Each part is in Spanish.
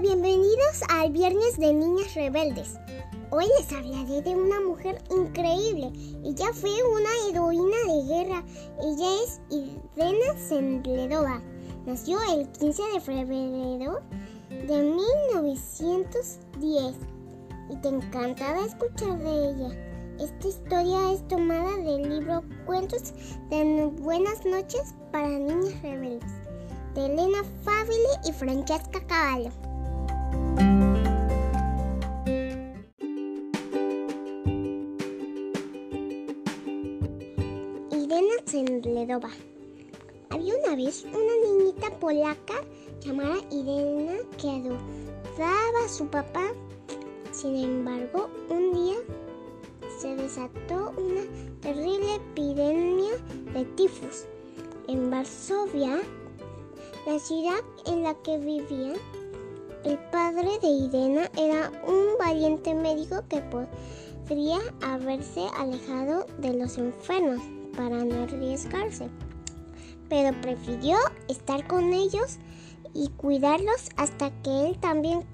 Bienvenidos al Viernes de Niñas Rebeldes. Hoy les hablaré de una mujer increíble. Ella fue una heroína de guerra. Ella es Irena Sendledova. Nació el 15 de febrero de 1910 y te encantará escuchar de ella. Esta historia es tomada del libro Cuentos de Buenas noches para Niñas Rebeldes de Elena Fabile y Francesca Cavallo. Irena Sendledova. Había una vez una niñita polaca llamada Irena que adoraba a su papá. Sin embargo, un día se desató una terrible epidemia de tifus. En Varsovia, la ciudad en la que vivía, el padre de Irena era un valiente médico que podría haberse alejado de los enfermos para no arriesgarse, pero prefirió estar con ellos y cuidarlos hasta que él también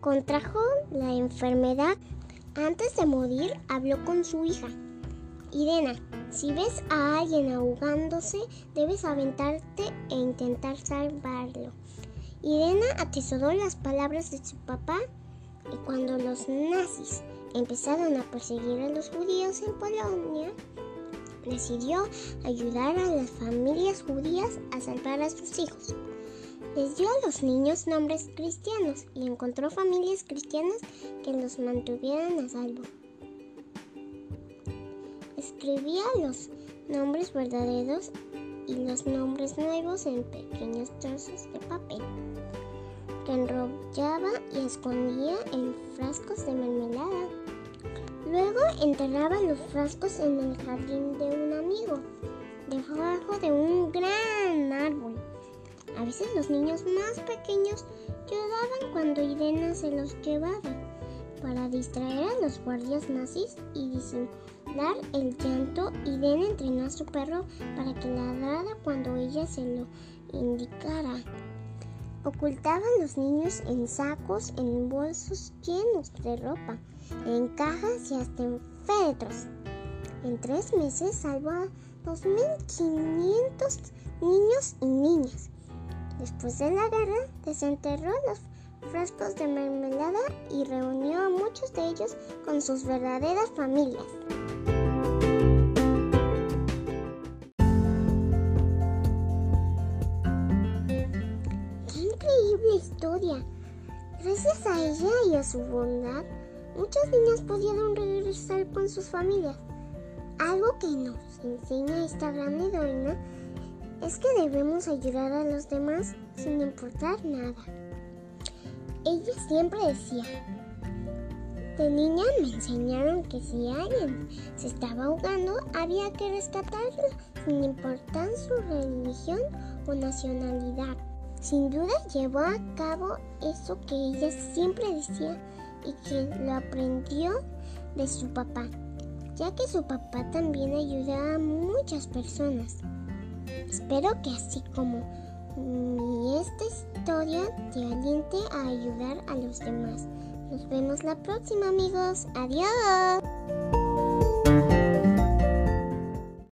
contrajo la enfermedad. Antes de morir, habló con su hija. Irena, si ves a alguien ahogándose, debes aventarte e intentar salvarlo. Irena atesoró las palabras de su papá y cuando los nazis empezaron a perseguir a los judíos en Polonia, decidió ayudar a las familias judías a salvar a sus hijos. Les dio a los niños nombres cristianos y encontró familias cristianas que los mantuvieran a salvo escribía los nombres verdaderos y los nombres nuevos en pequeños trozos de papel que enrollaba y escondía en frascos de mermelada. Luego enterraba los frascos en el jardín de un amigo, debajo de un gran árbol. A veces los niños más pequeños lloraban cuando Irena se los llevaba para distraer a los guardias nazis y disimular el llanto, Irene entrenó a su perro para que ladrara cuando ella se lo indicara. Ocultaban los niños en sacos, en bolsos llenos de ropa, en cajas y hasta en féretros. En tres meses salvó a 2.500 niños y niñas. Después de la guerra, desenterró los frascos de mermelada y reunió a muchos de ellos con sus verdaderas familias. Gracias a ella y a su bondad, muchos niños pudieron regresar con sus familias. Algo que nos enseña esta gran heroína es que debemos ayudar a los demás sin importar nada. Ella siempre decía, de niña me enseñaron que si alguien se estaba ahogando había que rescatarlo sin importar su religión o nacionalidad. Sin duda llevó a cabo eso que ella siempre decía y que lo aprendió de su papá, ya que su papá también ayudaba a muchas personas. Espero que así como esta historia te aliente a ayudar a los demás. Nos vemos la próxima amigos. Adiós.